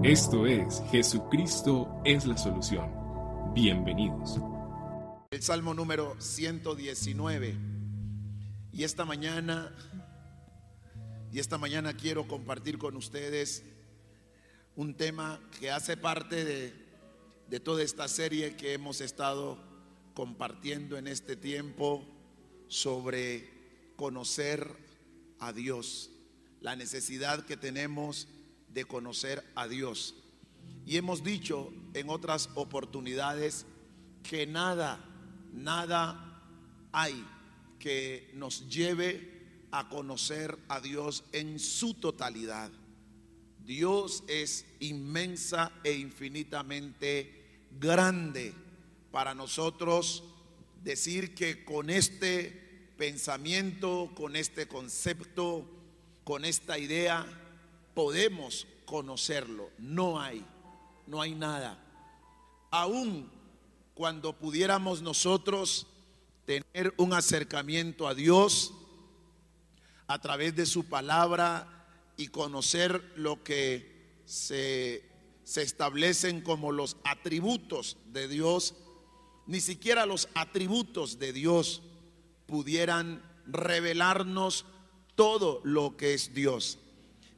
Esto es Jesucristo es la solución. Bienvenidos. El Salmo número 119. Y esta mañana, y esta mañana quiero compartir con ustedes un tema que hace parte de, de toda esta serie que hemos estado compartiendo en este tiempo sobre conocer a Dios, la necesidad que tenemos de conocer a Dios. Y hemos dicho en otras oportunidades que nada, nada hay que nos lleve a conocer a Dios en su totalidad. Dios es inmensa e infinitamente grande para nosotros decir que con este pensamiento, con este concepto, con esta idea, podemos conocerlo. No hay, no hay nada. Aún cuando pudiéramos nosotros tener un acercamiento a Dios a través de su palabra y conocer lo que se, se establecen como los atributos de Dios, ni siquiera los atributos de Dios pudieran revelarnos todo lo que es Dios.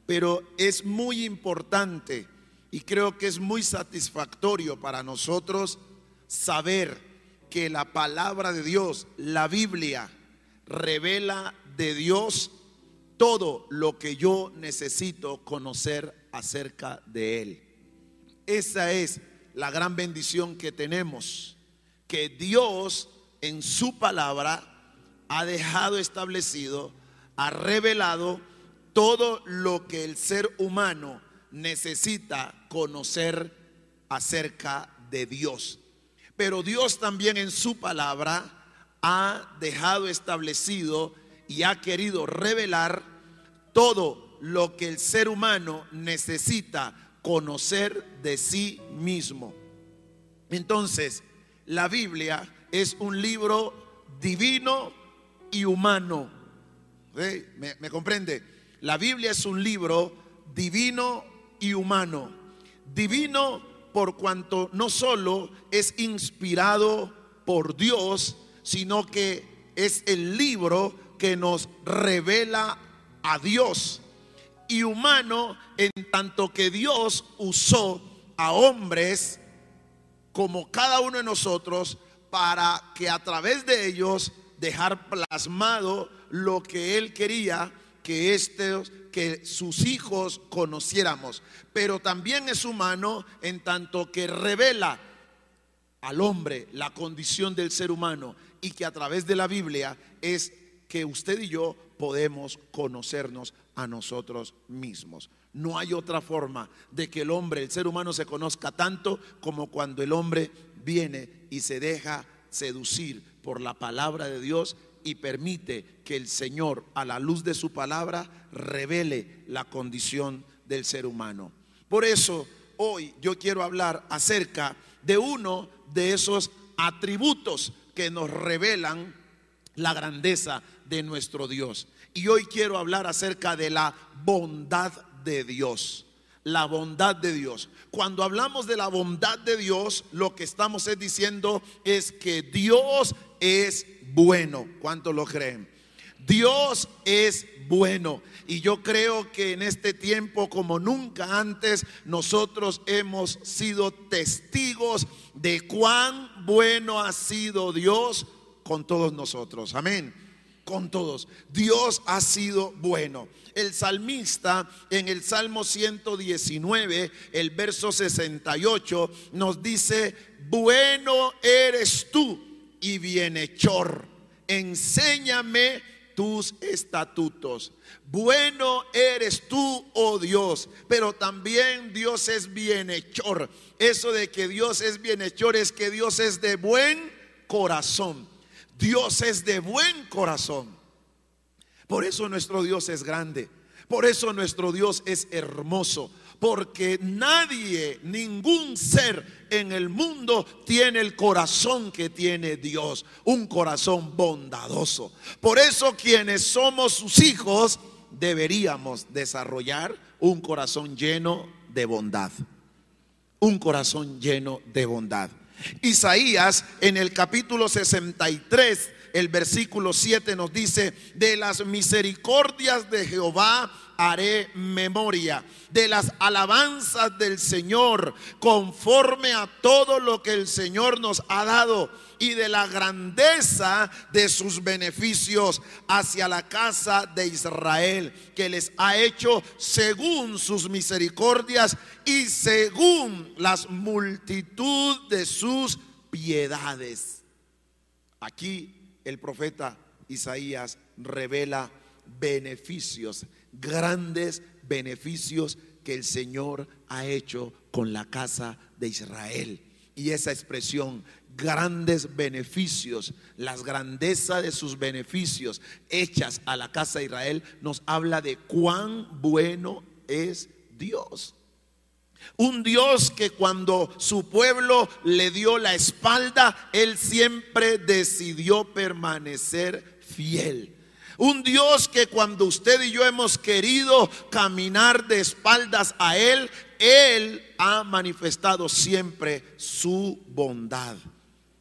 Pero es muy importante y creo que es muy satisfactorio para nosotros saber que la palabra de Dios, la Biblia, revela de Dios todo lo que yo necesito conocer acerca de Él. Esa es la gran bendición que tenemos, que Dios en su palabra ha dejado establecido, ha revelado todo lo que el ser humano necesita conocer acerca de Dios. Pero Dios también en su palabra ha dejado establecido y ha querido revelar todo lo que el ser humano necesita conocer de sí mismo. Entonces, la Biblia es un libro divino y humano. ¿Me, comprende? La Biblia es un libro divino y humano. Divino por cuanto no solo es inspirado por Dios, sino que es el libro que nos revela a Dios. Y humano en tanto que Dios usó a hombres como cada uno de nosotros para que a través de ellos dejar plasmado lo que Él quería que estos, que sus hijos conociéramos, pero también es humano en tanto que revela al hombre la condición del ser humano y que a través de la Biblia es que usted y yo podemos conocernos a nosotros mismos. No hay otra forma de que el hombre, el ser humano se conozca tanto como cuando el hombre viene y se deja seducir por la palabra de Dios y permite que el Señor, a la luz de su palabra, revele la condición del ser humano. Por eso, hoy yo quiero hablar acerca de uno de esos atributos que nos revelan la grandeza de nuestro Dios. Y hoy quiero hablar acerca de la bondad de Dios. La bondad de Dios. Cuando hablamos de la bondad de Dios, lo que estamos diciendo es que Dios es bueno. ¿Cuántos lo creen? Dios es bueno. Y yo creo que en este tiempo, como nunca antes, nosotros hemos sido testigos de cuán bueno ha sido Dios con todos nosotros. Amén. Con todos. Dios ha sido bueno. El salmista en el Salmo 119, el verso 68, nos dice, bueno eres tú y bienhechor. Enséñame tus estatutos. Bueno eres tú, oh Dios, pero también Dios es bienhechor. Eso de que Dios es bienhechor es que Dios es de buen corazón. Dios es de buen corazón. Por eso nuestro Dios es grande. Por eso nuestro Dios es hermoso porque nadie, ningún ser en el mundo tiene el corazón que tiene Dios, un corazón bondadoso. Por eso quienes somos sus hijos deberíamos desarrollar un corazón lleno de bondad. Un corazón lleno de bondad. Isaías en el capítulo 63, el versículo 7 nos dice, de las misericordias de Jehová haré memoria, de las alabanzas del Señor, conforme a todo lo que el Señor nos ha dado y de la grandeza de sus beneficios hacia la casa de Israel, que les ha hecho según sus misericordias y según las multitud de sus piedades. Aquí el profeta Isaías revela beneficios, grandes beneficios que el Señor ha hecho con la casa de Israel. Y esa expresión, grandes beneficios, las grandezas de sus beneficios hechas a la casa de Israel, nos habla de cuán bueno es Dios. Un Dios que cuando su pueblo le dio la espalda, Él siempre decidió permanecer fiel. Un Dios que cuando usted y yo hemos querido caminar de espaldas a Él, Él ha manifestado siempre su bondad.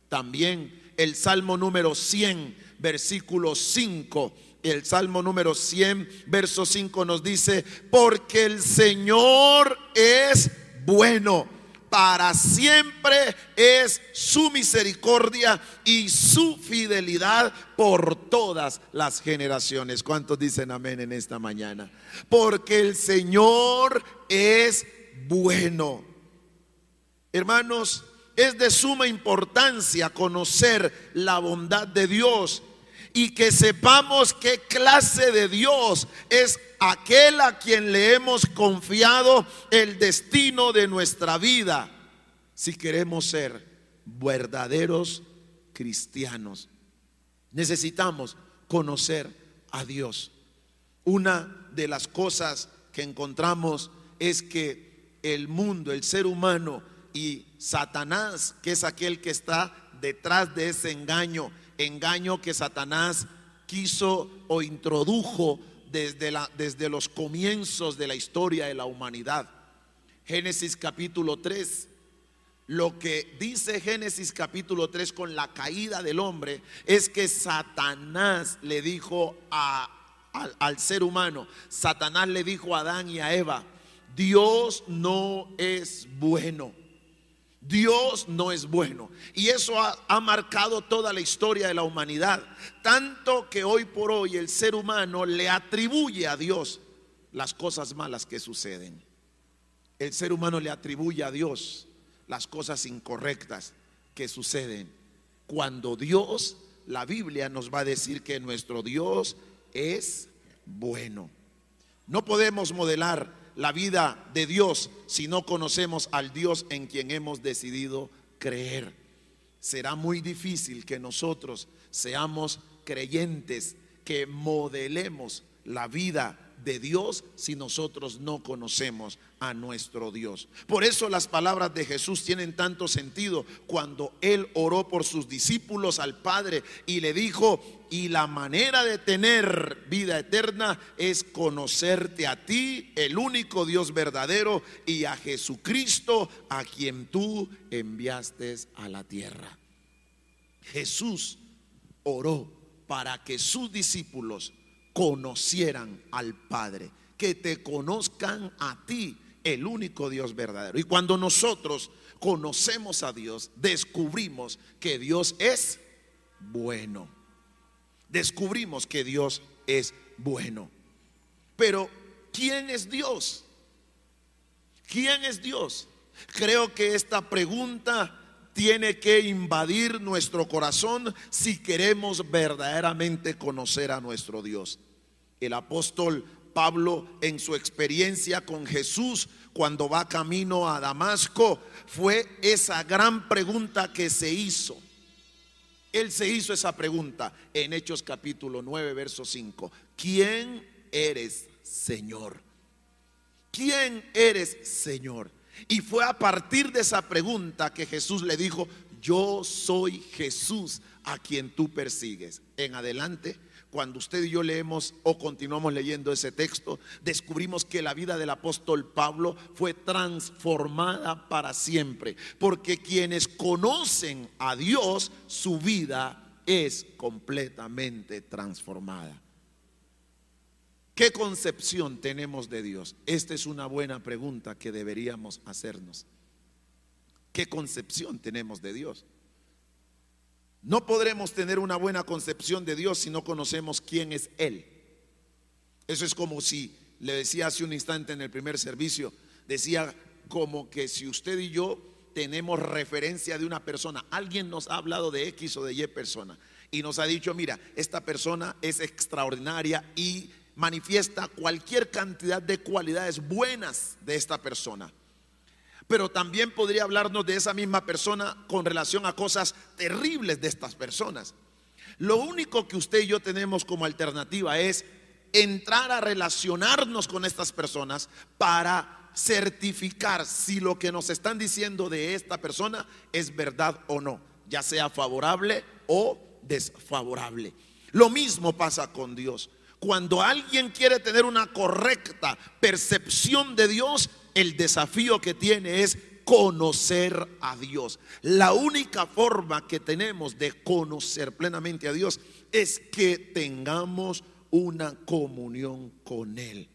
También el Salmo número 100, versículo 5. El Salmo número 100, verso 5 nos dice, porque el Señor es bueno para siempre es su misericordia y su fidelidad por todas las generaciones. ¿Cuántos dicen amén en esta mañana? Porque el Señor es bueno. Hermanos, es de suma importancia conocer la bondad de Dios y que sepamos qué clase de Dios es aquel a quien le hemos confiado el destino de nuestra vida, si queremos ser verdaderos cristianos. Necesitamos conocer a Dios. Una de las cosas que encontramos es que el mundo, el ser humano y Satanás, que es aquel que está detrás de ese engaño, engaño que Satanás quiso o introdujo desde, desde los comienzos de la historia de la humanidad. Génesis capítulo 3. Lo que dice Génesis capítulo 3 con la caída del hombre es que Satanás le dijo a, al ser humano, Satanás le dijo a Adán y a Eva, Dios no es bueno. Dios no es bueno. Y eso ha, marcado toda la historia de la humanidad. Tanto que hoy por hoy el ser humano le atribuye a Dios las cosas malas que suceden. El ser humano le atribuye a Dios las cosas incorrectas que suceden. Cuando Dios, la Biblia nos va a decir que nuestro Dios es bueno. No podemos modelar la vida de Dios si no conocemos al Dios en quien hemos decidido creer. Será muy difícil que nosotros seamos creyentes, que modelemos la vida de Dios si nosotros no conocemos a nuestro Dios. Por eso las palabras de Jesús tienen tanto sentido cuando Él oró por sus discípulos al Padre y le dijo, y la manera de tener vida eterna es conocerte a ti, el único Dios verdadero, y a Jesucristo, a quien tú enviaste a la tierra. Jesús oró para que sus discípulos conocieran al Padre, que te conozcan a ti, el único Dios verdadero. Y cuando nosotros conocemos a Dios, descubrimos que Dios es bueno. Descubrimos que Dios es bueno. Pero, ¿quién es Dios? ¿Quién es Dios? Creo que esta pregunta tiene que invadir nuestro corazón si queremos verdaderamente conocer a nuestro Dios. El apóstol Pablo en su experiencia con Jesús cuando va camino a Damasco fue esa gran pregunta que se hizo. Él se hizo esa pregunta en Hechos capítulo 9, verso 5. ¿Quién eres, Señor? ¿Quién eres, Señor? Y fue a partir de esa pregunta que Jesús le dijo, yo soy Jesús a quien tú persigues. En adelante, cuando usted y yo leemos o continuamos leyendo ese texto, descubrimos que la vida del apóstol Pablo fue transformada para siempre, porque quienes conocen a Dios, su vida es completamente transformada. ¿Qué concepción tenemos de Dios? Esta es una buena pregunta que deberíamos hacernos. ¿Qué concepción tenemos de Dios? No podremos tener una buena concepción de Dios si no conocemos quién es Él. Eso es como si, le decía hace un instante en el primer servicio, decía como que si usted y yo tenemos referencia de una persona, alguien nos ha hablado de X o de Y persona y nos ha dicho, mira, esta persona es extraordinaria y manifiesta cualquier cantidad de cualidades buenas de esta persona. Pero también podría hablarnos de esa misma persona con relación a cosas terribles de estas personas. Lo único que usted y yo tenemos como alternativa es entrar a relacionarnos con estas personas para certificar si lo que nos están diciendo de esta persona es verdad o no, ya sea favorable o desfavorable. Lo mismo pasa con Dios. Cuando alguien quiere tener una correcta percepción de Dios, el desafío que tiene es conocer a Dios. La única forma que tenemos de conocer plenamente a Dios es que tengamos una comunión con Él.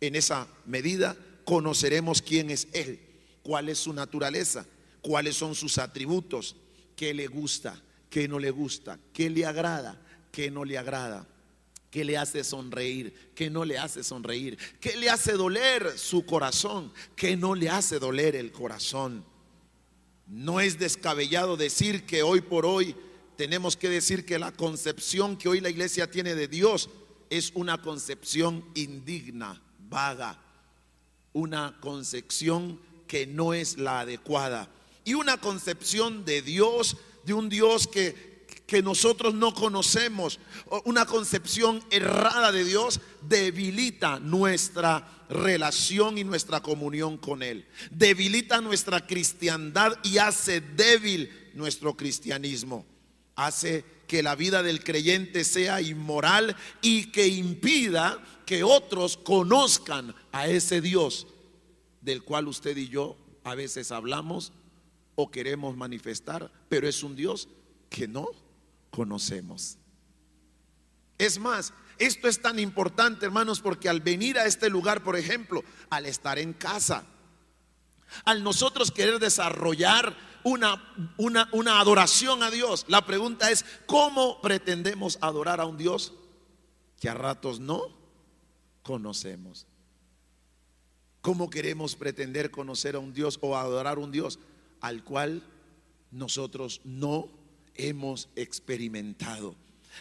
En esa medida conoceremos quién es Él, cuál es su naturaleza, cuáles son sus atributos, qué le gusta, qué no le gusta, qué le agrada, qué no le agrada qué le hace sonreír, qué no le hace sonreír, qué le hace doler su corazón, qué no le hace doler el corazón. No es descabellado decir que hoy por hoy tenemos que decir que la concepción que hoy la iglesia tiene de Dios es una concepción indigna, vaga, una concepción que no es la adecuada. Y una concepción de Dios, de un Dios que que nosotros no conocemos, una concepción errada de Dios, debilita nuestra relación y nuestra comunión con Él. Debilita nuestra cristiandad y hace débil nuestro cristianismo. Hace que la vida del creyente sea inmoral y que impida que otros conozcan a ese Dios del cual usted y yo a veces hablamos o queremos manifestar, pero es un Dios que no conocemos. Es más, esto es tan importante, hermanos, porque al venir a este lugar, por ejemplo, al estar en casa, al nosotros querer desarrollar una, una, una, adoración a Dios, la pregunta es, ¿cómo pretendemos adorar a un Dios que a ratos no conocemos? ¿Cómo queremos pretender conocer a un Dios o adorar a un Dios al cual nosotros no hemos experimentado.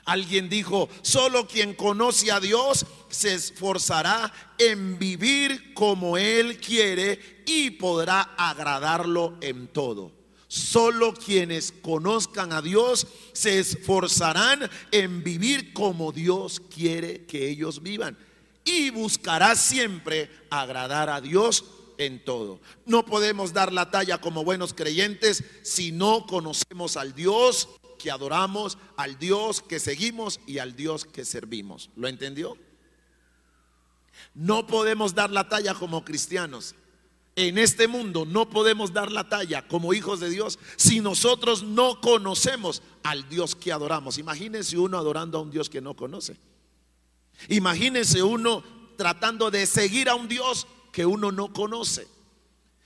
Alguien dijo, solo quien conoce a Dios se esforzará en vivir como Él quiere y podrá agradarlo en todo. Solo quienes conozcan a Dios se esforzarán en vivir como Dios quiere que ellos vivan y buscará siempre agradar a Dios en todo. No podemos dar la talla como buenos creyentes si no conocemos al Dios que adoramos, al Dios que seguimos y al Dios que servimos. ¿Lo entendió? No podemos dar la talla como cristianos. En este mundo no podemos dar la talla como hijos de Dios si nosotros no conocemos al Dios que adoramos. Imagínense uno adorando a un Dios que no conoce. Imagínense uno tratando de seguir a un Dios que uno no conoce.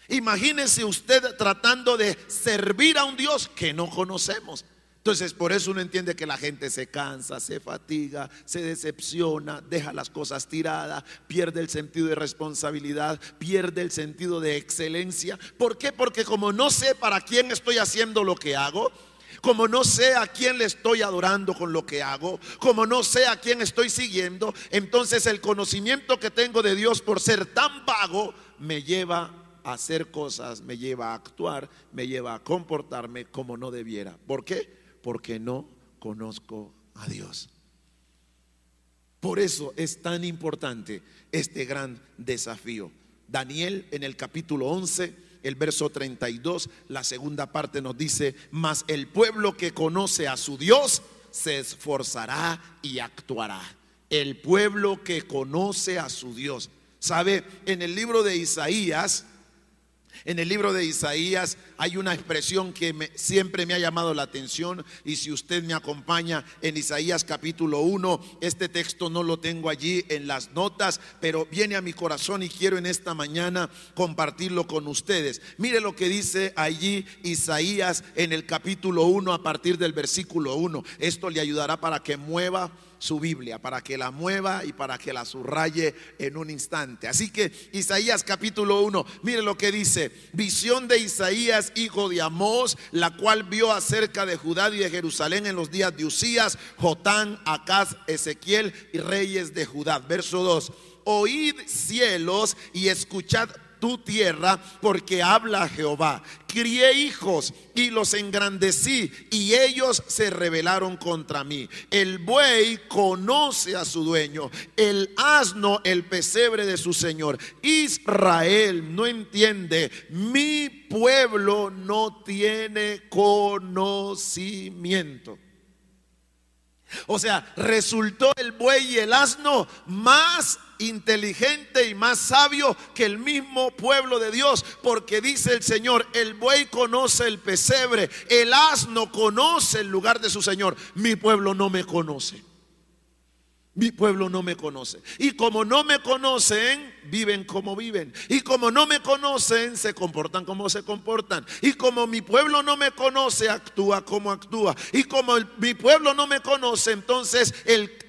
Imagínese usted tratando de servir a un Dios que no conocemos. Entonces, por eso uno entiende que la gente se cansa, se fatiga, se decepciona, deja las cosas tiradas, pierde el sentido de responsabilidad, pierde el sentido de excelencia. ¿Por qué? Porque como no sé para quién estoy haciendo lo que hago, como no sé a quién le estoy adorando con lo que hago, como no sé a quién estoy siguiendo, entonces el conocimiento que tengo de Dios por ser tan vago me lleva a hacer cosas, me lleva a actuar, me lleva a comportarme como no debiera. ¿Por qué? Porque no conozco a Dios. Por eso es tan importante este gran desafío. Daniel en el capítulo 11 el verso 32, la segunda parte nos dice, mas el pueblo que conoce a su Dios se esforzará y actuará. El pueblo que conoce a su Dios. ¿Sabe? En el libro de Isaías, en el libro de Isaías hay una expresión que siempre me ha llamado la atención y si usted me acompaña en Isaías capítulo 1, este texto no lo tengo allí en las notas, pero viene a mi corazón y quiero en esta mañana compartirlo con ustedes. Mire lo que dice allí Isaías en el capítulo 1 a partir del versículo 1. Esto le ayudará para que mueva su Biblia, para que la mueva y para que la subraye en un instante. Así que Isaías capítulo 1, mire lo que dice, visión de Isaías, hijo de Amós, la cual vio acerca de Judá y de Jerusalén en los días de Usías, Jotán, Acaz, Ezequiel y reyes de Judá. Verso 2, oíd cielos y escuchad tu tierra, porque habla Jehová. Crié hijos y los engrandecí, y ellos se rebelaron contra mí. El buey conoce a su dueño, el asno el pesebre de su señor. Israel no entiende, mi pueblo no tiene conocimiento. O sea, resultó el buey y el asno más inteligente y más sabio que el mismo pueblo de Dios, porque dice el Señor, el buey conoce el pesebre, el asno conoce el lugar de su Señor, mi pueblo no me conoce. Mi pueblo no me conoce. Y como no me conocen, viven como viven. Y como no me conocen, se comportan como se comportan. Y como mi pueblo no me conoce, actúa como actúa. Y como mi pueblo no me conoce, entonces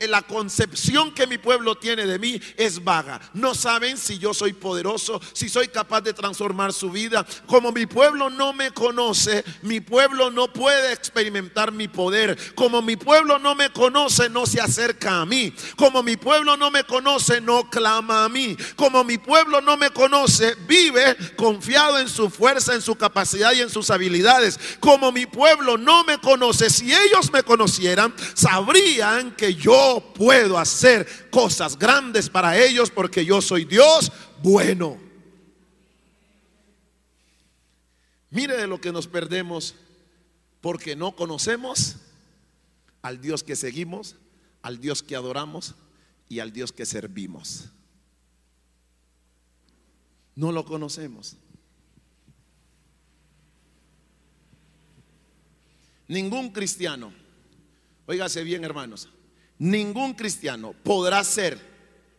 la concepción que mi pueblo tiene de mí es vaga. No saben si yo soy poderoso, si soy capaz de transformar su vida. Como mi pueblo no me conoce, mi pueblo no puede experimentar mi poder. Como mi pueblo no me conoce, no se acerca a mí. Como mi pueblo no me conoce, no clama a mí. Mi pueblo no me conoce, vive confiado en su fuerza, en su capacidad y en sus habilidades. Como mi pueblo no me conoce, si ellos me conocieran, sabrían que yo puedo hacer cosas grandes para ellos porque yo soy Dios bueno. Mire de lo que nos perdemos porque no conocemos al Dios que seguimos al Dios que adoramos y al Dios que servimos. No lo conocemos. Ningún cristiano, óigase bien hermanos, ningún cristiano podrá ser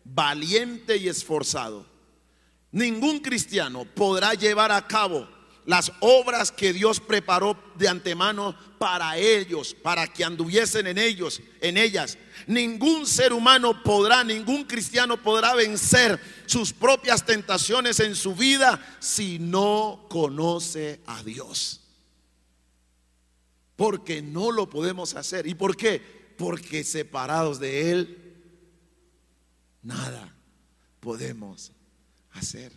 valiente y esforzado. Ningún cristiano podrá llevar a cabo las obras que Dios preparó de antemano para ellos, para que anduviesen en ellos, en ellas. Ningún ser humano podrá, ningún cristiano podrá vencer sus propias tentaciones en su vida si no conoce a Dios. Porque no lo podemos hacer. ¿Y por qué? Porque separados de Él, nada podemos hacer.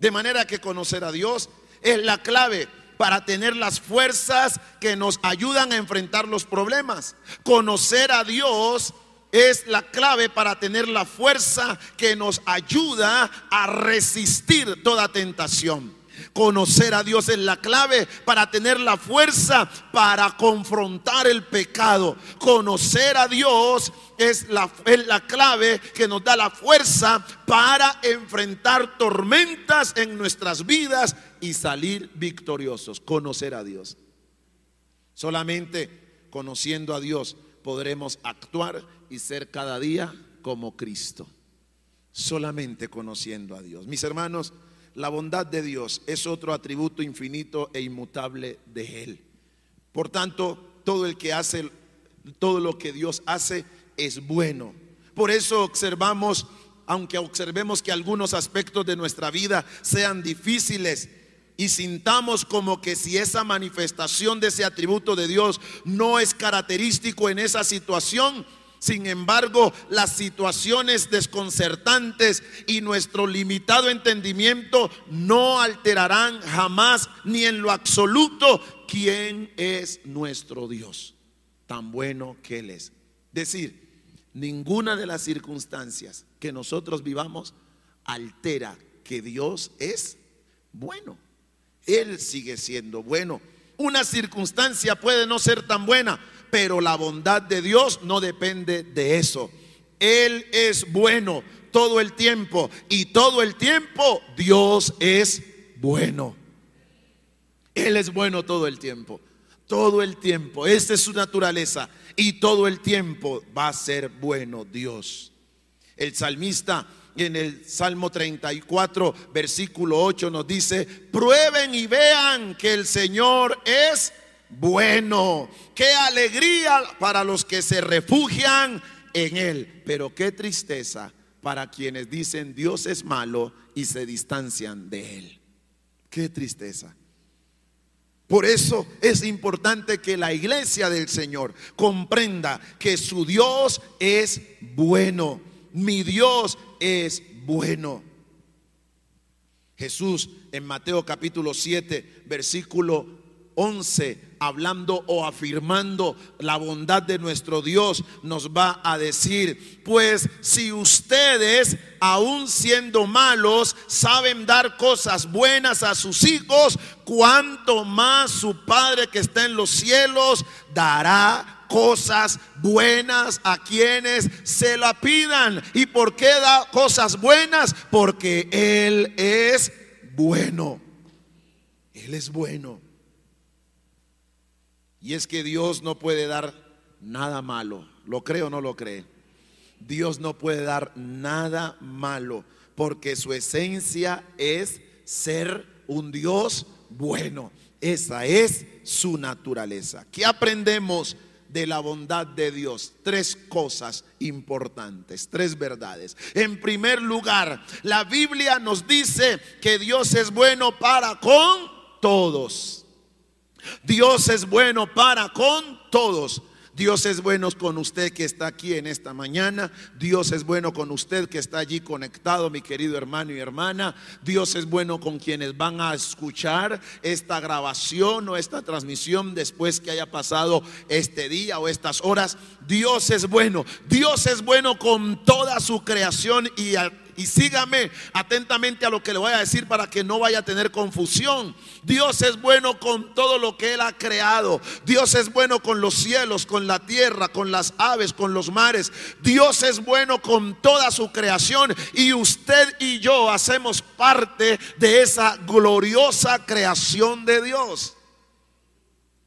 De manera que conocer a Dios es la clave para tener las fuerzas que nos ayudan a enfrentar los problemas. Conocer a Dios es la clave para tener la fuerza que nos ayuda a resistir toda tentación. Conocer a Dios es la clave para tener la fuerza para confrontar el pecado. Conocer a Dios es la, es la clave que nos da la fuerza para enfrentar tormentas en nuestras vidas y salir victoriosos. Conocer a Dios. Solamente conociendo a Dios podremos actuar y ser cada día como Cristo. Solamente conociendo a Dios. Mis hermanos, la bondad de Dios es otro atributo infinito e inmutable de Él. Por tanto, todo el que hace, todo lo que Dios hace es bueno. Por eso observamos, aunque observemos que algunos aspectos de nuestra vida sean difíciles, y sintamos como que si esa manifestación de ese atributo de Dios no es característico en esa situación, sin embargo, las situaciones desconcertantes y nuestro limitado entendimiento no alterarán jamás ni en lo absoluto quién es nuestro Dios, tan bueno que Él es. Decir, ninguna de las circunstancias que nosotros vivamos altera que Dios es bueno. Él sigue siendo bueno. Una circunstancia puede no ser tan buena, pero la bondad de Dios no depende de eso. Él es bueno todo el tiempo y todo el tiempo Dios es bueno. Él es bueno todo el tiempo, todo el tiempo. Esta es su naturaleza y todo el tiempo va a ser bueno Dios. El salmista en el Salmo 34, versículo 8 nos dice, prueben y vean que el Señor es bueno. Qué alegría para los que se refugian en Él. Pero qué tristeza para quienes dicen Dios es malo y se distancian de Él. Qué tristeza. Por eso es importante que la iglesia del Señor comprenda que su Dios es bueno. Mi Dios es bueno. Jesús en Mateo capítulo 7, versículo 11 hablando o afirmando la bondad de nuestro Dios, nos va a decir, pues si ustedes, aun siendo malos, saben dar cosas buenas a sus hijos, cuanto más su Padre que está en los cielos dará cosas buenas a quienes se la pidan. ¿Y por qué da cosas buenas? Porque Él es bueno. Él es bueno. Y es que Dios no puede dar nada malo. ¿Lo cree o no lo cree? Dios no puede dar nada malo porque su esencia es ser un Dios bueno. Esa es su naturaleza. ¿Qué aprendemos de la bondad de Dios? Tres cosas importantes, tres verdades. En primer lugar, la Biblia nos dice que Dios es bueno para con todos. Dios es bueno para con todos. Dios es bueno con usted que está aquí en esta mañana. Dios es bueno con usted que está allí conectado, mi querido hermano y hermana. Dios es bueno con quienes van a escuchar esta grabación o esta transmisión después que haya pasado este día o estas horas. Dios es bueno. Dios es bueno con toda su creación y y sígame atentamente a lo que le voy a decir para que no vaya a tener confusión. Dios es bueno con todo lo que Él ha creado. Dios es bueno con los cielos, con la tierra, con las aves, con los mares. Dios es bueno con toda su creación. Y usted y yo hacemos parte de esa gloriosa creación de Dios.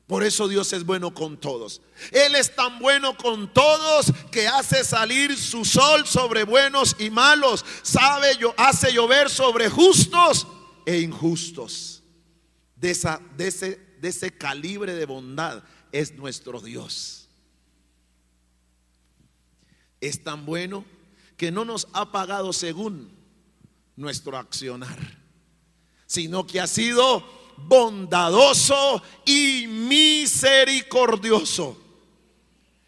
Por eso Dios es bueno con todos. Él es tan bueno con todos que hace salir su sol sobre buenos y malos. Sabe, hace llover sobre justos e injustos. De, de ese calibre de bondad es nuestro Dios. Es tan bueno que no nos ha pagado según nuestro accionar, sino que ha sido bondadoso y misericordioso.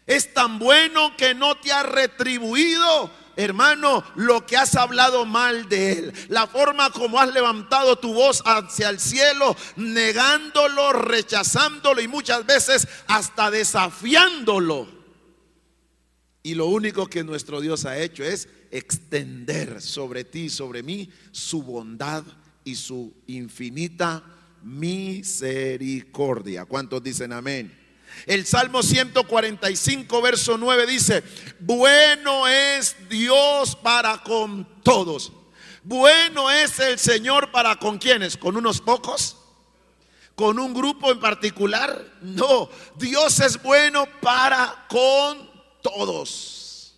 Es tan bueno que no te ha retribuido, hermano, lo que has hablado mal de él. La forma como has levantado tu voz hacia el cielo, negándolo, rechazándolo y muchas veces hasta desafiándolo. Y lo único que nuestro Dios ha hecho es extender sobre ti, sobre mí, su bondad y su infinita misericordia. ¿Cuántos dicen amén? El Salmo 145, verso 9 dice, bueno es Dios para con todos. Bueno es el Señor para con quienes, con unos pocos, con un grupo en particular. No, Dios es bueno para con todos.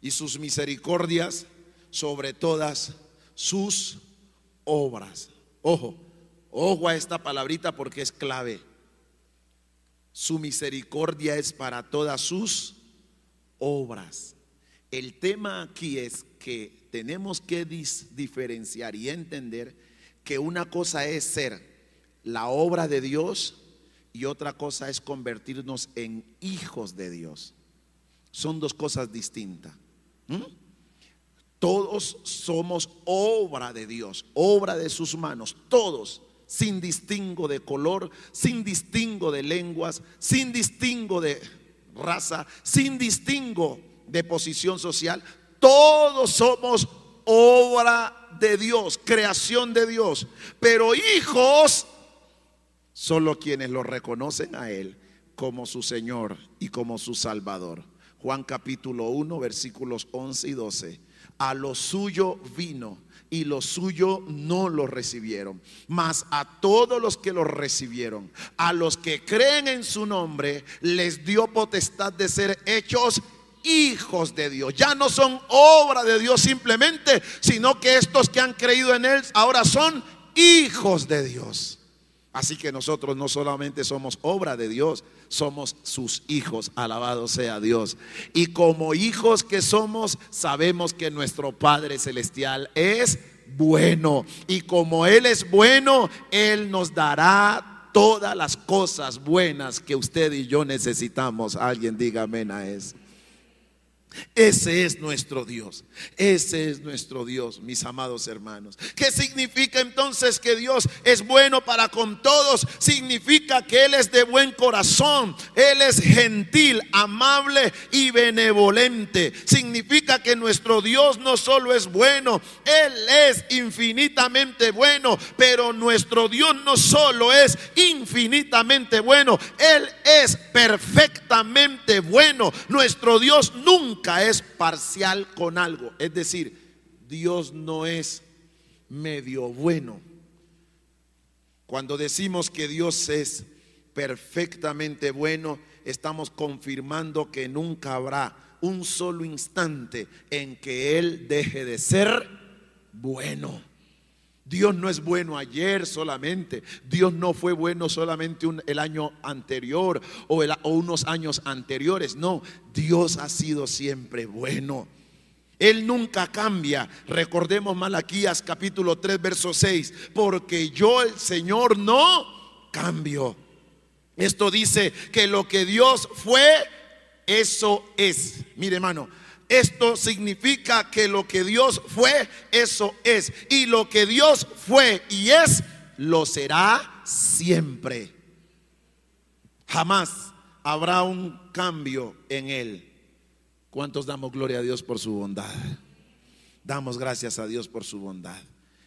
Y sus misericordias sobre todas sus obras. Ojo, ojo a esta palabrita porque es clave. Su misericordia es para todas sus obras. El tema aquí es que tenemos que diferenciar y entender que una cosa es ser la obra de Dios y otra cosa es convertirnos en hijos de Dios. Son dos cosas distintas. Todos somos obra de Dios, obra de sus manos, todos, sin distingo de color, sin distingo de lenguas, sin distingo de raza, sin distingo de posición social. Todos somos obra de Dios, creación de Dios. Pero hijos, solo quienes lo reconocen a Él como su Señor y como su Salvador. Juan capítulo 1, versículos 11 y 12. A lo suyo vino y lo suyo no lo recibieron. Mas a todos los que lo recibieron, a los que creen en su nombre, les dio potestad de ser hechos hijos de Dios. Ya no son obra de Dios simplemente, sino que estos que han creído en Él ahora son hijos de Dios. Así que nosotros no solamente somos obra de Dios, somos sus hijos, alabado sea Dios. Y como hijos que somos, sabemos que nuestro Padre Celestial es bueno. Y como Él es bueno, Él nos dará todas las cosas buenas que usted y yo necesitamos. Alguien diga amén a eso. Ese es nuestro Dios. Ese es nuestro Dios, mis amados hermanos. ¿Qué significa entonces que Dios es bueno para con todos? Significa que Él es de buen corazón. Él es gentil, amable y benevolente. Significa que nuestro Dios no solo es bueno, Él es infinitamente bueno. Pero nuestro Dios no solo es infinitamente bueno, Él es perfectamente bueno. Nuestro Dios nunca es parcial con algo. Es decir, Dios no es medio bueno. Cuando decimos que Dios es perfectamente bueno, estamos confirmando que nunca habrá un solo instante en que Él deje de ser bueno. Dios no es bueno ayer solamente. Dios no fue bueno solamente el año anterior o, o unos años anteriores. No, Dios ha sido siempre bueno. Él nunca cambia. Recordemos Malaquías capítulo 3, verso 6. Porque yo, el Señor, no cambio. Esto dice que lo que Dios fue, eso es. Mire, hermano, esto significa que lo que Dios fue, eso es. Y lo que Dios fue y es, lo será siempre. Jamás habrá un cambio en Él. ¿Cuántos damos gloria a Dios por su bondad? Damos gracias a Dios por su bondad.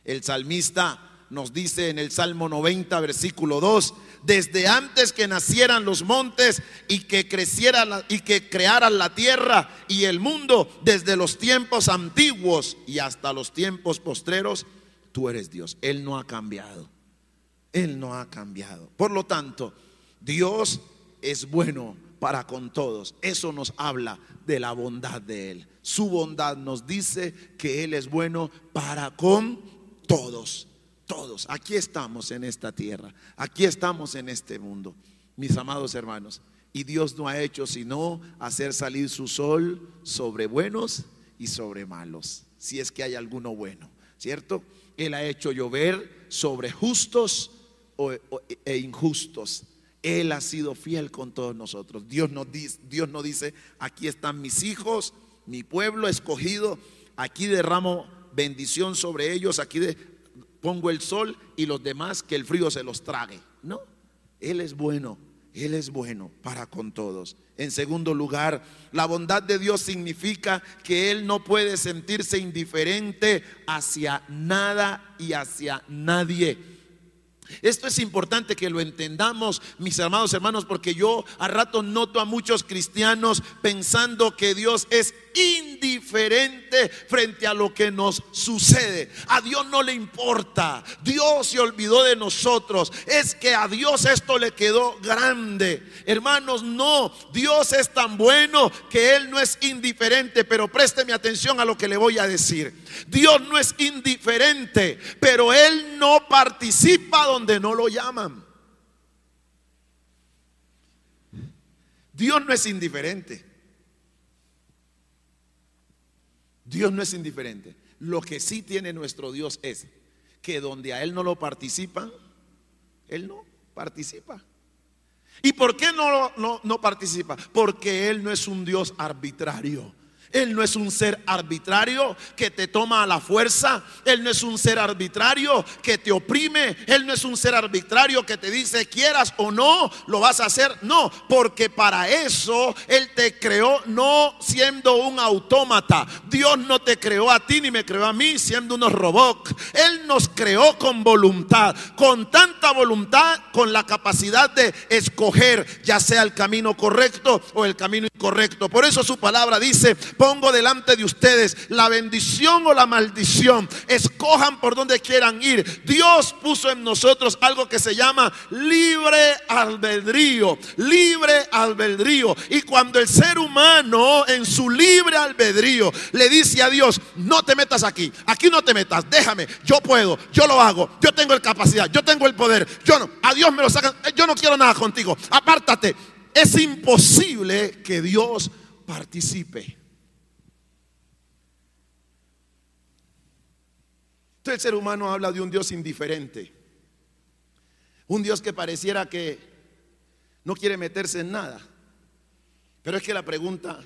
El salmista nos dice en el Salmo 90, versículo 2, desde antes que nacieran los montes y que creciera y que crearan la tierra y el mundo, desde los tiempos antiguos y hasta los tiempos postreros, tú eres Dios. Él no ha cambiado. Él no ha cambiado. Por lo tanto, Dios es bueno para con todos. Eso nos habla de la bondad de Él. Su bondad nos dice que Él es bueno para con todos todos. Aquí estamos en esta tierra, aquí estamos en este mundo, mis amados hermanos. Y Dios no ha hecho sino hacer salir su sol sobre buenos y sobre malos, si es que hay alguno bueno, ¿cierto? Él ha hecho llover sobre justos e injustos. Él ha sido fiel con todos nosotros. Dios nos dice, Dios dice, aquí están mis hijos, mi pueblo escogido, aquí derramo bendición sobre ellos, aquí de, pongo el sol y los demás que el frío se los trague. No, Él es bueno, Él es bueno para con todos. En segundo lugar, la bondad de Dios significa que Él no puede sentirse indiferente hacia nada y hacia nadie. Esto es importante que lo entendamos, mis amados hermanos, porque yo a rato noto a muchos cristianos pensando que Dios es indiferente frente a lo que nos sucede. A Dios no le importa. Dios se olvidó de nosotros. Es que a Dios esto le quedó grande. Hermanos, no. Dios es tan bueno que Él no es indiferente. Pero présteme atención a lo que le voy a decir. Dios no es indiferente, pero Él no participa donde no lo llaman. Dios no es indiferente. Dios no es indiferente. Lo que sí tiene nuestro Dios es que donde a Él no lo participa, Él no participa. ¿Y por qué no, no, no participa? Porque Él no es un Dios arbitrario. Él no es un ser arbitrario que te toma a la fuerza. Él no es un ser arbitrario que te oprime. Él no es un ser arbitrario que te dice quieras o no, lo vas a hacer. No, porque para eso Él te creó no siendo un autómata. Dios no te creó a ti ni me creó a mí siendo unos robots. Él nos creó con voluntad, con tanta voluntad, con la capacidad de escoger ya sea el camino correcto o el camino incorrecto. Por eso su palabra dice, pongo delante de ustedes la bendición o la maldición. Escojan por donde quieran ir. Dios puso en nosotros algo que se llama libre albedrío. Libre albedrío. Y cuando el ser humano en su libre albedrío le dice a Dios, no te metas aquí, aquí no te metas, déjame, yo puedo, yo lo hago, yo tengo la capacidad, yo tengo el poder, yo no, a Dios me lo sacan, yo no quiero nada contigo, apártate. Es imposible que Dios participe. Entonces el ser humano habla de un Dios indiferente. Un Dios que pareciera que no quiere meterse en nada. Pero es que la pregunta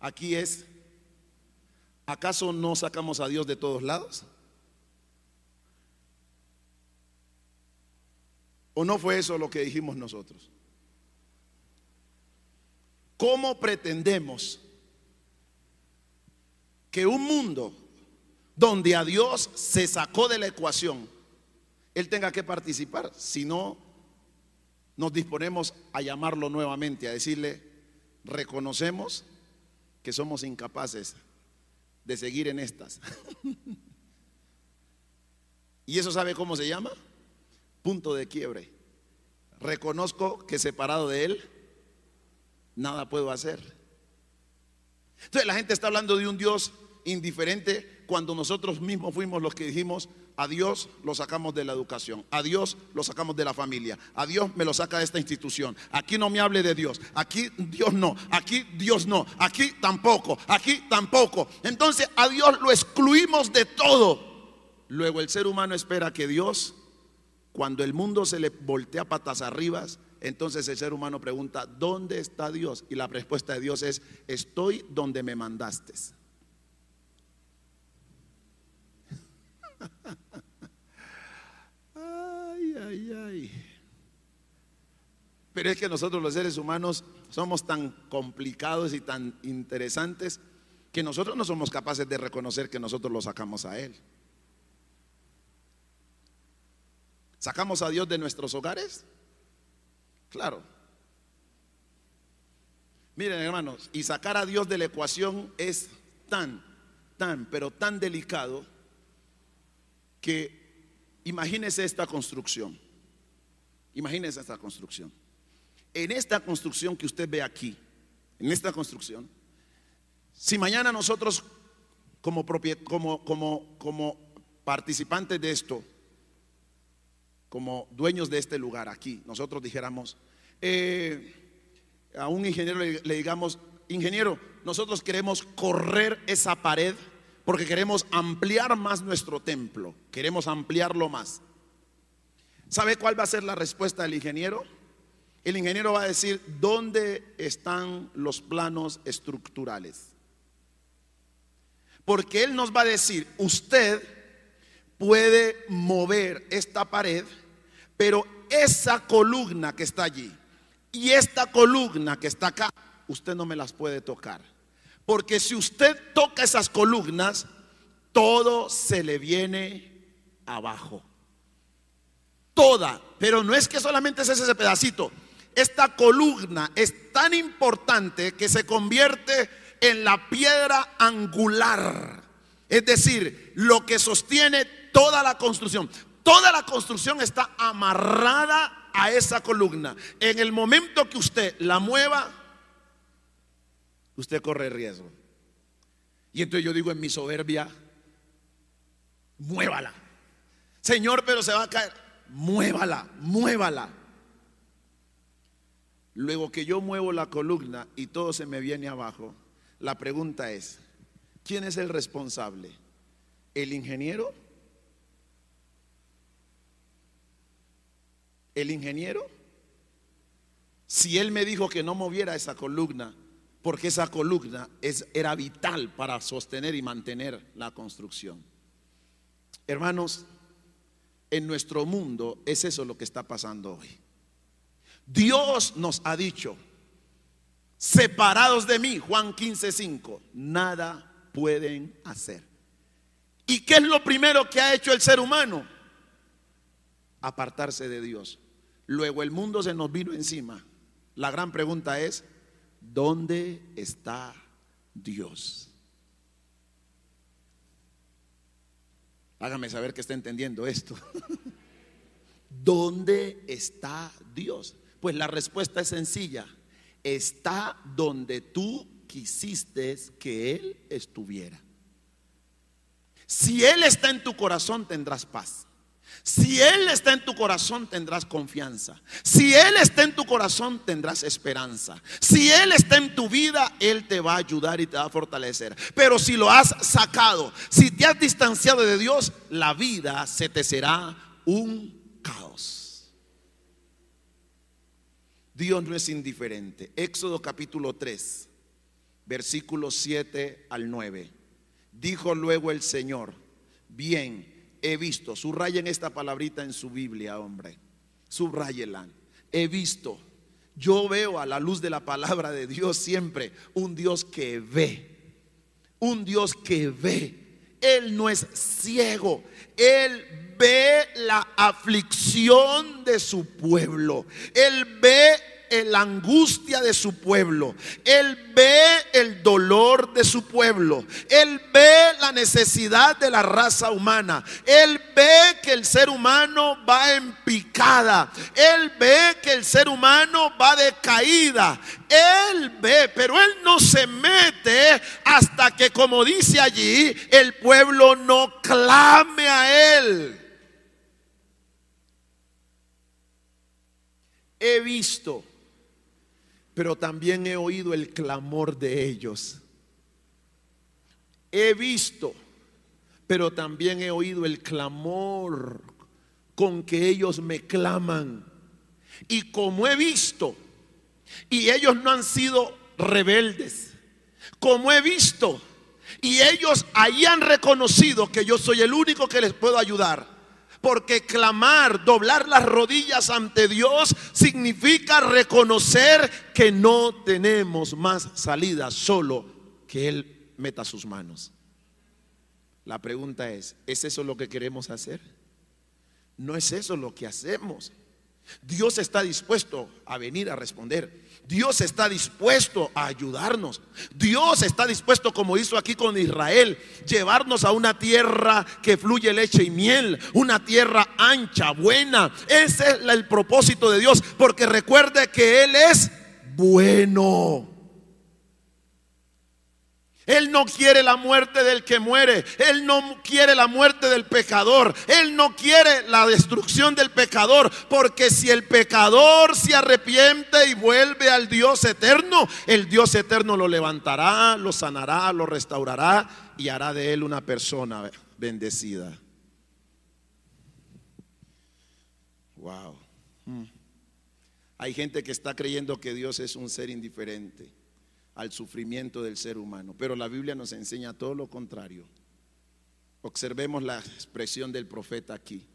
aquí es, ¿acaso no sacamos a Dios de todos lados? ¿O no fue eso lo que dijimos nosotros? ¿Cómo pretendemos que un mundo donde a Dios se sacó de la ecuación, Él tenga que participar. Si no, nos disponemos a llamarlo nuevamente, a decirle, reconocemos que somos incapaces de seguir en estas. ¿Y eso sabe cómo se llama? Punto de quiebre. Reconozco que separado de Él, nada puedo hacer. Entonces la gente está hablando de un Dios indiferente cuando nosotros mismos fuimos los que dijimos, a Dios lo sacamos de la educación, a Dios lo sacamos de la familia, a Dios me lo saca de esta institución. Aquí no me hable de Dios, aquí Dios no, aquí Dios no, aquí tampoco, aquí tampoco. Entonces a Dios lo excluimos de todo. Luego el ser humano espera que Dios, cuando el mundo se le voltea patas arriba, entonces el ser humano pregunta, ¿dónde está Dios? Y la respuesta de Dios es, estoy donde me mandaste. Ay, ay, ay. Pero es que nosotros los seres humanos somos tan complicados y tan interesantes que nosotros no somos capaces de reconocer que nosotros lo sacamos a Él. ¿Sacamos a Dios de nuestros hogares? Claro. Miren hermanos, y sacar a Dios de la ecuación es tan, tan, pero tan delicado que imagínese esta construcción. Imagínese esta construcción. En esta construcción que usted ve aquí, en esta construcción, si mañana nosotros como, como, como, participantes de esto, como dueños de este lugar aquí, nosotros dijéramos, eh, a un ingeniero le digamos, ingeniero, nosotros queremos correr esa pared porque queremos ampliar más nuestro templo, queremos ampliarlo más. ¿Sabe cuál va a ser la respuesta del ingeniero? El ingeniero va a decir, ¿dónde están los planos estructurales? Porque él nos va a decir, usted puede mover esta pared, pero esa columna que está allí y esta columna que está acá, usted no me las puede tocar. Porque si usted toca esas columnas, todo se le viene abajo. Toda. Pero no es que solamente es ese pedacito. Esta columna es tan importante que se convierte en la piedra angular. Es decir, lo que sostiene toda la construcción. Toda la construcción está amarrada a esa columna. En el momento que usted la mueva, usted corre riesgo. Y entonces yo digo en mi soberbia, muévala. Señor, pero se va a caer. Muévala, muévala. Luego que yo muevo la columna y todo se me viene abajo, la pregunta es, ¿quién es el responsable? ¿El ingeniero? ¿El ingeniero? Si él me dijo que no moviera esa columna, porque esa columna era vital para sostener y mantener la construcción. Hermanos, en nuestro mundo es eso lo que está pasando hoy. Dios nos ha dicho, separados de mí, Juan 15:5, nada pueden hacer. ¿Y qué es lo primero que ha hecho el ser humano? Apartarse de Dios. Luego el mundo se nos vino encima. La gran pregunta es, ¿dónde está Dios? Hágame saber que está entendiendo esto. ¿Dónde está Dios? Pues la respuesta es sencilla. Está donde tú quisiste que Él estuviera. Si Él está en tu corazón tendrás paz. Si Él está en tu corazón tendrás confianza. Si Él está en tu corazón tendrás esperanza. Si Él está en tu vida, Él te va a ayudar y te va a fortalecer. Pero si lo has sacado, si te has distanciado de Dios, la vida se te será un caos. Dios no es indiferente. Éxodo capítulo 3, versículos 7 al 9. Dijo luego el Señor, bien he visto, subrayen esta palabrita en su Biblia, hombre, subrayela, he visto, yo veo a la luz de la palabra de Dios siempre un Dios que ve, un Dios que ve. Él no es ciego, Él ve la aflicción de su pueblo, Él ve la angustia de su pueblo. Él ve el dolor de su pueblo. Él ve la necesidad de la raza humana. Él ve que el ser humano va en picada. Él ve que el ser humano va de caída. Él ve, pero él no se mete hasta que, como dice allí, el pueblo no clame a él. He visto pero también he oído el clamor de ellos. He visto, pero también he oído el clamor con que ellos me claman. Y como he visto, y ellos no han sido rebeldes, como he visto, y ellos ahí han reconocido que yo soy el único que les puedo ayudar. Porque clamar, doblar las rodillas ante Dios significa reconocer que no tenemos más salida, solo que Él meta sus manos. La pregunta es, ¿es eso lo que queremos hacer? No es eso lo que hacemos. Dios está dispuesto a venir a responder. Dios está dispuesto a ayudarnos. Dios está dispuesto, como hizo aquí con Israel, llevarnos a una tierra que fluye leche y miel, una tierra ancha, buena. Ese es el propósito de Dios, porque recuerde que Él es bueno. Él no quiere la muerte del que muere. Él no quiere la muerte del pecador. Él no quiere la destrucción del pecador. Porque si el pecador se arrepiente y vuelve al Dios eterno, el Dios eterno lo levantará, lo sanará, lo restaurará y hará de él una persona bendecida. Wow. Hmm. Hay gente que está creyendo que Dios es un ser indiferente al sufrimiento del ser humano. Pero la Biblia nos enseña todo lo contrario. Observemos la expresión del profeta aquí.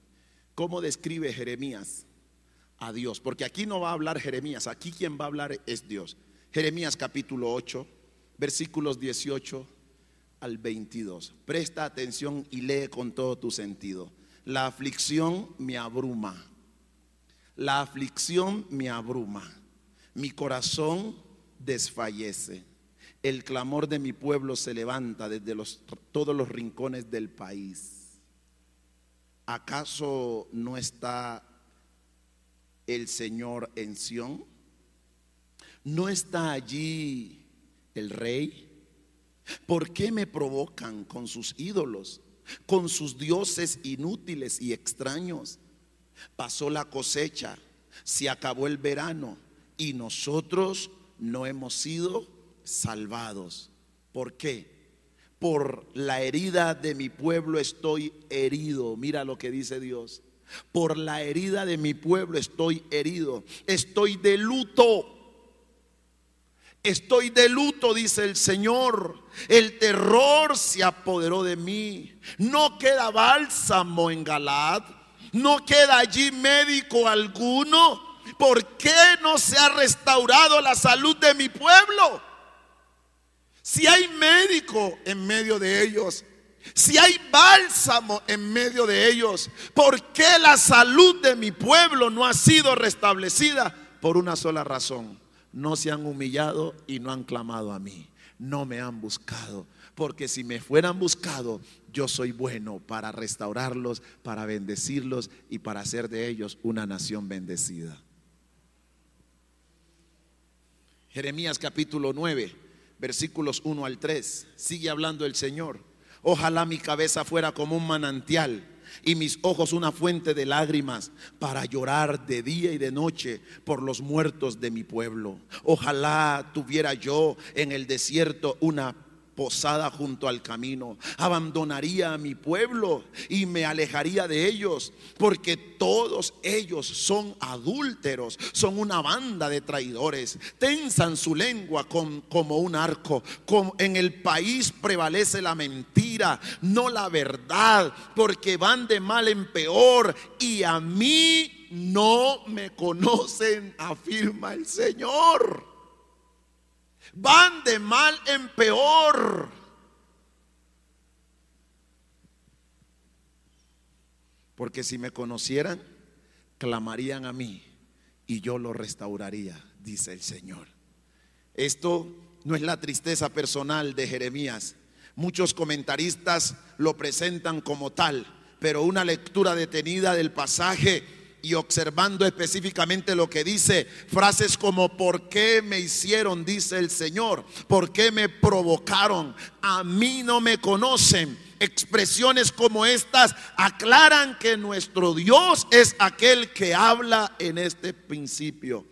¿Cómo describe Jeremías a Dios? Porque aquí no va a hablar Jeremías, aquí quien va a hablar es Dios. Jeremías capítulo 8, versículos 18 al 22. Presta atención y lee con todo tu sentido. La aflicción me abruma. La aflicción me abruma. Mi corazón desfallece. El clamor de mi pueblo se levanta desde todos los rincones del país. ¿Acaso no está el Señor en Sión? ¿No está allí el rey? ¿Por qué me provocan con sus ídolos, con sus dioses inútiles y extraños? Pasó la cosecha, se acabó el verano y nosotros no hemos sido salvados. ¿Por qué? Por la herida de mi pueblo estoy herido. Mira lo que dice Dios. Por la herida de mi pueblo estoy herido. Estoy de luto. Estoy de luto, dice el Señor. El terror se apoderó de mí. No queda bálsamo en Galad. No queda allí médico alguno. ¿Por qué no se ha restaurado la salud de mi pueblo? Si hay médico en medio de ellos, si hay bálsamo en medio de ellos, ¿por qué la salud de mi pueblo no ha sido restablecida? Por una sola razón, no se han humillado y no han clamado a mí, no me han buscado, porque si me fueran buscado, yo soy bueno para restaurarlos, para bendecirlos y para hacer de ellos una nación bendecida. Jeremías capítulo 9 versículos 1 al 3. Sigue hablando el Señor. Ojalá mi cabeza fuera como un manantial y mis ojos una fuente de lágrimas para llorar de día y de noche por los muertos de mi pueblo. Ojalá tuviera yo en el desierto una posada junto al camino. Abandonaría a mi pueblo y me alejaría de ellos, porque todos ellos son adúlteros, son una banda de traidores. Tensan su lengua como un arco. En el país prevalece la mentira, no la verdad, porque van de mal en peor y a mí no me conocen, afirma el Señor van de mal en peor. Porque si me conocieran, clamarían a mí y yo lo restauraría, dice el Señor. Esto no es la tristeza personal de Jeremías. Muchos comentaristas lo presentan como tal, pero una lectura detenida del pasaje y observando específicamente lo que dice, frases como ¿por qué me hicieron? dice el Señor, ¿por qué me provocaron? A mí no me conocen. Expresiones como estas aclaran que nuestro Dios es aquel que habla en este principio.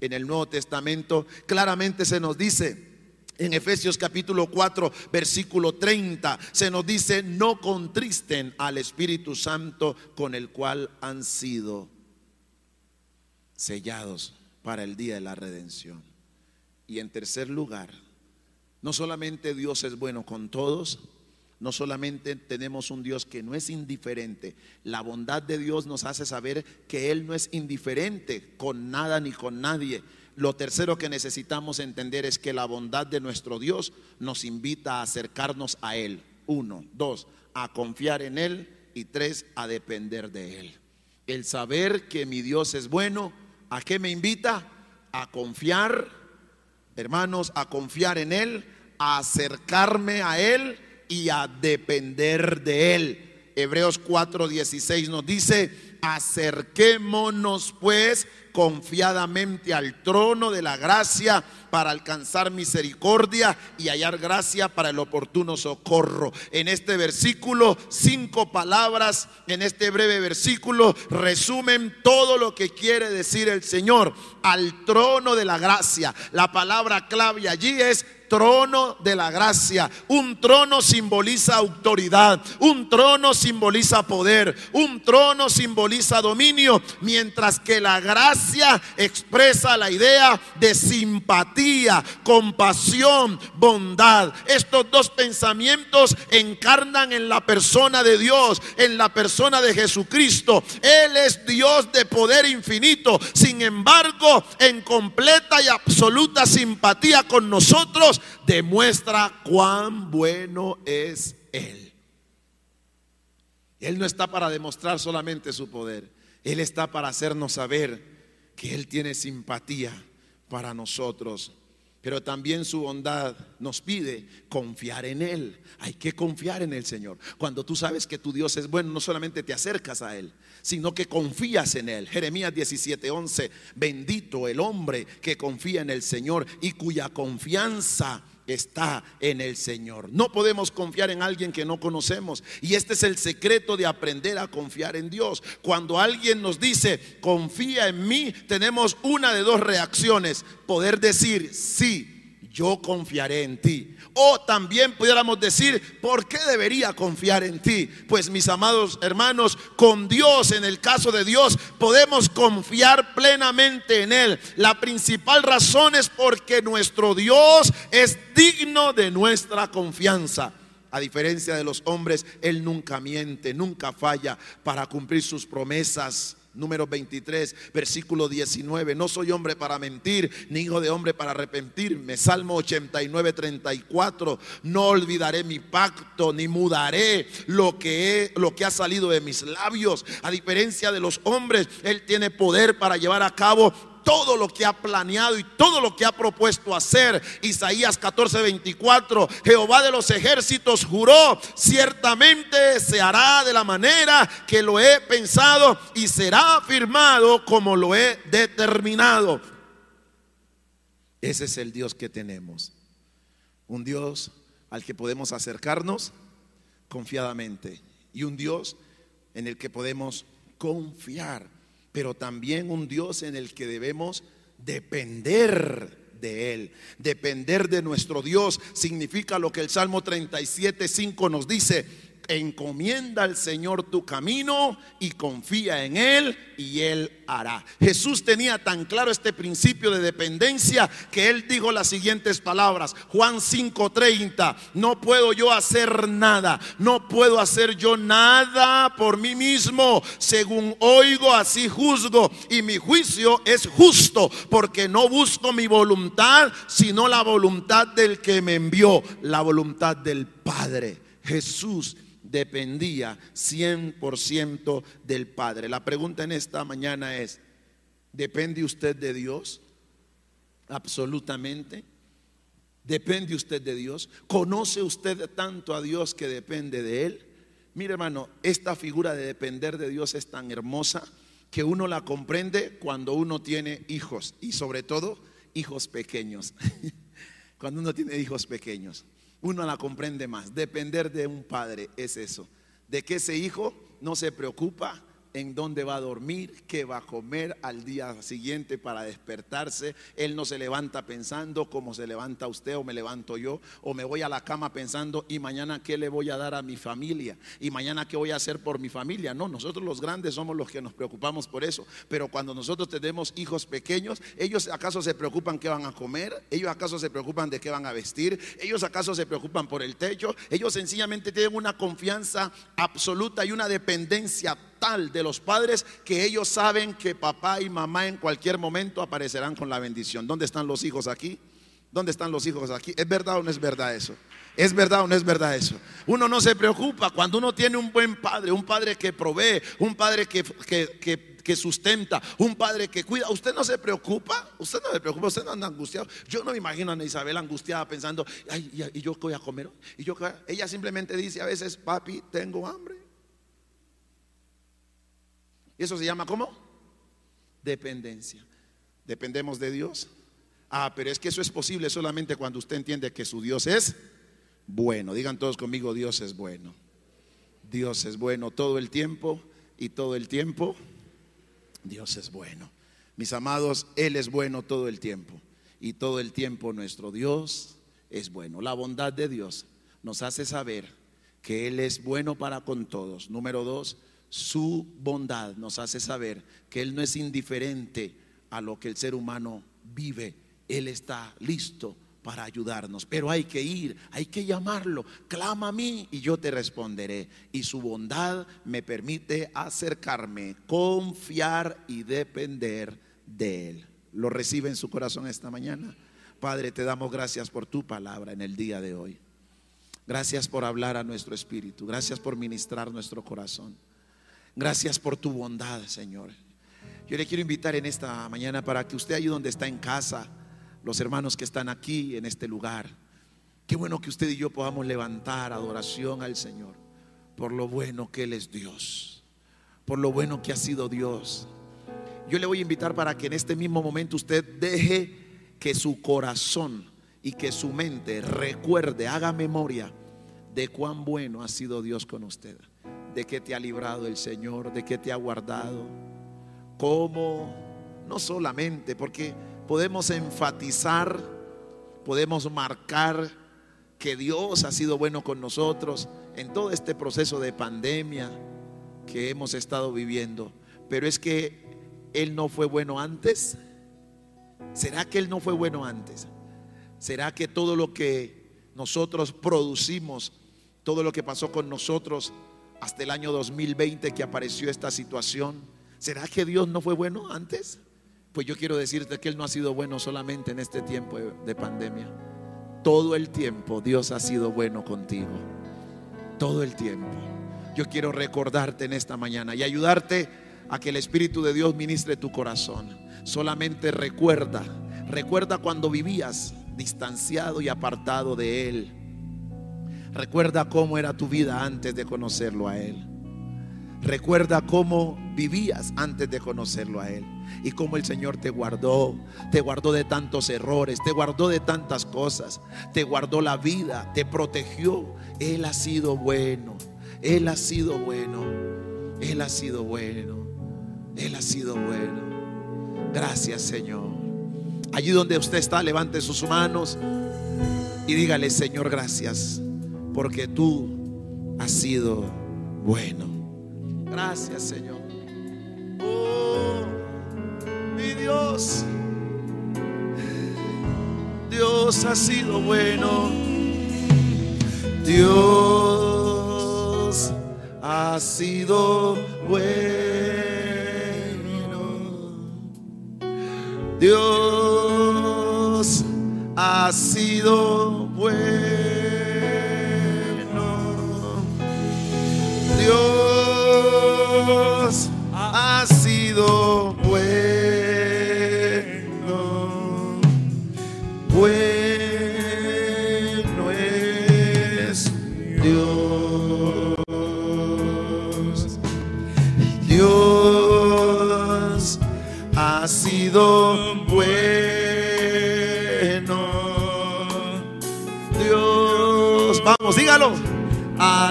En el Nuevo Testamento claramente se nos dice, en Efesios capítulo 4, versículo 30, se nos dice, no contristen al Espíritu Santo con el cual han sido sellados para el día de la redención. Y en tercer lugar, no solamente Dios es bueno con todos, no solamente tenemos un Dios que no es indiferente, la bondad de Dios nos hace saber que Él no es indiferente con nada ni con nadie lo tercero que necesitamos entender es que la bondad de nuestro Dios nos invita a acercarnos a Él. Uno, dos, a confiar en Él y tres, a depender de Él. El saber que mi Dios es bueno, ¿a qué me invita? A confiar, hermanos, a confiar en Él, a acercarme a Él y a depender de Él. Hebreos 4:16 nos dice, acerquémonos pues confiadamente al trono de la gracia para alcanzar misericordia y hallar gracia para el oportuno socorro. En este versículo, cinco palabras, en este breve versículo, resumen todo lo que quiere decir el Señor. Al trono de la gracia. La palabra clave allí es trono de la gracia. Un trono simboliza autoridad, un trono simboliza poder, un trono simboliza dominio, mientras que la gracia expresa la idea de simpatía, compasión, bondad. Estos dos pensamientos encarnan en la persona de Dios, en la persona de Jesucristo. Él es Dios de poder infinito. Sin embargo, en completa y absoluta simpatía con nosotros, demuestra cuán bueno es Él. Él no está para demostrar solamente su poder, Él está para hacernos saber que Él tiene simpatía para nosotros. Pero también su bondad nos pide confiar en Él. Hay que confiar en el Señor. Cuando tú sabes que tu Dios es bueno, no solamente te acercas a Él, sino que confías en Él. Jeremías 17:11, bendito el hombre que confía en el Señor y cuya confianza está en el Señor. No podemos confiar en alguien que no conocemos. Y este es el secreto de aprender a confiar en Dios. Cuando alguien nos dice, confía en mí, tenemos una de dos reacciones. Poder decir, sí, yo confiaré en ti. O también pudiéramos decir, ¿por qué debería confiar en ti? Pues mis amados hermanos, con Dios, en el caso de Dios, podemos confiar plenamente en Él. La principal razón es porque nuestro Dios es digno de nuestra confianza. A diferencia de los hombres, Él nunca miente, nunca falla para cumplir sus promesas número 23, versículo 19. No soy hombre para mentir, ni hijo de hombre para arrepentirme. Salmo 89, 34. No olvidaré mi pacto, ni mudaré lo que, lo que ha salido de mis labios. A diferencia de los hombres, Él tiene poder para llevar a cabo todo lo que ha planeado y todo lo que ha propuesto hacer. Isaías 14, 24, Jehová de los ejércitos juró, ciertamente se hará de la manera que lo he pensado y será firmado como lo he determinado. Ese es el Dios que tenemos. Un Dios al que podemos acercarnos confiadamente y un Dios en el que podemos confiar pero también un Dios en el que debemos depender de Él. Depender de nuestro Dios significa lo que el Salmo 37, 5 nos dice encomienda al Señor tu camino y confía en Él y Él hará. Jesús tenía tan claro este principio de dependencia que Él dijo las siguientes palabras. Juan 5:30, no puedo yo hacer nada, no puedo hacer yo nada por mí mismo. Según oigo, así juzgo y mi juicio es justo porque no busco mi voluntad, sino la voluntad del que me envió, la voluntad del Padre. Jesús dependía 100% del Padre. La pregunta en esta mañana es, ¿depende usted de Dios? Absolutamente. ¿Depende usted de Dios? ¿Conoce usted tanto a Dios que depende de Él? Mire hermano, esta figura de depender de Dios es tan hermosa que uno la comprende cuando uno tiene hijos y sobre todo hijos pequeños. cuando uno tiene hijos pequeños uno la comprende más. Depender de un padre es eso. De que ese hijo no se preocupa en dónde va a dormir, qué va a comer al día siguiente para despertarse. Él no se levanta pensando como se levanta usted o me levanto yo, o me voy a la cama pensando, ¿y mañana qué le voy a dar a mi familia? ¿Y mañana qué voy a hacer por mi familia? No, nosotros los grandes somos los que nos preocupamos por eso, pero cuando nosotros tenemos hijos pequeños, ¿ellos acaso se preocupan qué van a comer? ¿Ellos acaso se preocupan de qué van a vestir? ¿Ellos acaso se preocupan por el techo? Ellos sencillamente tienen una confianza absoluta y una dependencia de los padres que ellos saben que papá y mamá en cualquier momento aparecerán con la bendición. ¿Dónde están los hijos aquí? ¿Dónde están los hijos aquí? ¿Es verdad o no es verdad eso? ¿Es verdad o no es verdad eso? Uno no se preocupa cuando uno tiene un buen padre, un padre que provee, un padre que, que, sustenta, un padre que cuida. ¿Usted no se preocupa? ¿Usted no se preocupa? ¿Usted no anda angustiado? Yo no me imagino a Isabel angustiada pensando, ay, ¿y yo qué voy a comer? ¿Y Ella simplemente dice a veces, papi, tengo hambre. ¿Y eso se llama cómo? Dependencia. ¿Dependemos de Dios? Ah, pero es que eso es posible solamente cuando usted entiende que su Dios es bueno. Digan todos conmigo, Dios es bueno. Dios es bueno todo el tiempo y todo el tiempo Dios es bueno. Mis amados, Él es bueno todo el tiempo y todo el tiempo nuestro Dios es bueno. La bondad de Dios nos hace saber que Él es bueno para con todos. Número dos, su bondad nos hace saber que Él no es indiferente a lo que el ser humano vive. Él está listo para ayudarnos. Pero hay que ir, hay que llamarlo. Clama a mí y yo te responderé. Y su bondad me permite acercarme, confiar y depender de Él. ¿Lo recibe en su corazón esta mañana? Padre, te damos gracias por tu palabra en el día de hoy. Gracias por hablar a nuestro espíritu. Gracias por ministrar nuestro corazón. Gracias por tu bondad, Señor. Yo le quiero invitar en esta mañana para que usted ahí donde está en casa, los hermanos que están aquí en este lugar, qué bueno que usted y yo podamos levantar adoración al Señor por lo bueno que Él es Dios, por lo bueno que ha sido Dios. Yo le voy a invitar para que en este mismo momento usted deje que su corazón y que su mente recuerde, haga memoria de cuán bueno ha sido Dios con usted de que te ha librado el Señor, de que te ha guardado. Cómo, no solamente, porque podemos enfatizar podemos marcar que Dios ha sido bueno con nosotros en todo este proceso de pandemia que hemos estado viviendo. Pero es que Él no fue bueno antes. ¿Será que Él no fue bueno antes? ¿Será que todo lo que nosotros producimos, todo lo que pasó con nosotros hasta el año 2020 que apareció esta situación, ¿será que Dios no fue bueno antes? Pues yo quiero decirte que Él no ha sido bueno solamente en este tiempo de pandemia. Todo el tiempo Dios ha sido bueno contigo. Todo el tiempo. Yo quiero recordarte en esta mañana y ayudarte a que el Espíritu de Dios ministre tu corazón. Solamente recuerda, recuerda cuando vivías distanciado y apartado de Él. Recuerda cómo era tu vida antes de conocerlo a Él. Recuerda cómo vivías antes de conocerlo a Él y cómo el Señor te guardó, te guardó de tantos errores, te guardó de tantas cosas, te guardó la vida, te protegió. Él ha sido bueno, Él ha sido bueno, Él ha sido bueno, Él ha sido bueno. Gracias Señor. Allí donde usted está, levante sus manos y dígale, Señor, gracias, porque tú has sido bueno. Gracias, Señor. Oh, mi Dios. Dios ha sido bueno. Dios ha sido bueno. Dios ha sido bueno.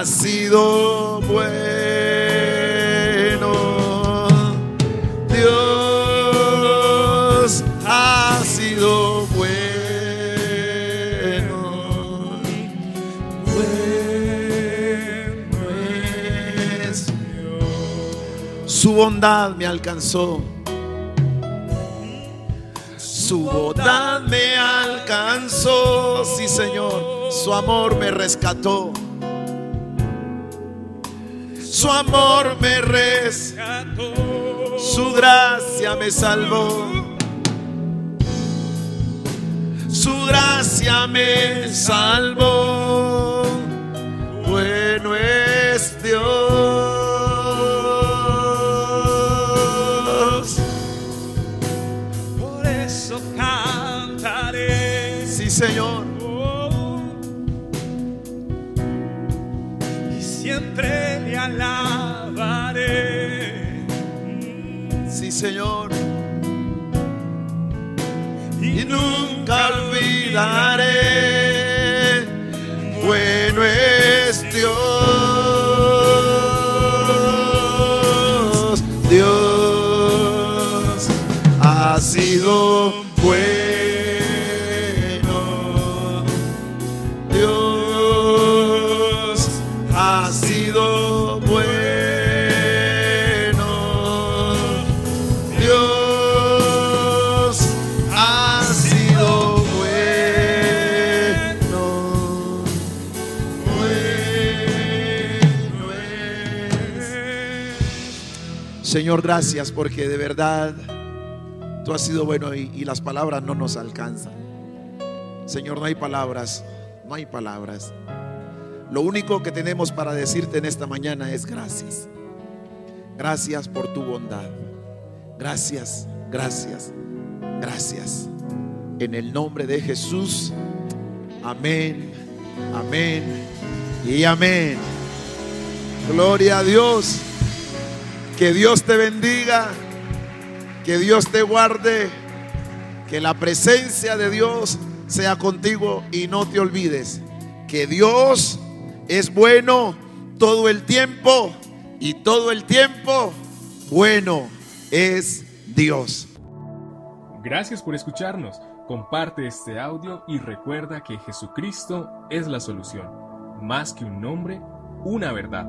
Ha sido bueno. Dios ha sido bueno. Bueno Su bondad me alcanzó. Su bondad me alcanzó, sí Señor. Su amor me rescató. Su amor me rescató. Su gracia me salvó. Su gracia me salvó. Señor. Y nunca olvidaré. Señor, gracias porque de verdad tú has sido bueno y, las palabras no nos alcanzan. Señor, no hay palabras, no hay palabras. Lo único que tenemos para decirte en esta mañana es gracias. Gracias por tu bondad. Gracias, gracias, gracias. En el nombre de Jesús. Amén, amén y amén. Gloria a Dios. Que Dios te bendiga. Que Dios te guarde. Que la presencia de Dios sea contigo y no te olvides que Dios es bueno todo el tiempo y todo el tiempo bueno es Dios. Gracias por escucharnos. Comparte este audio y recuerda que Jesucristo es la solución. Más que un nombre, una verdad.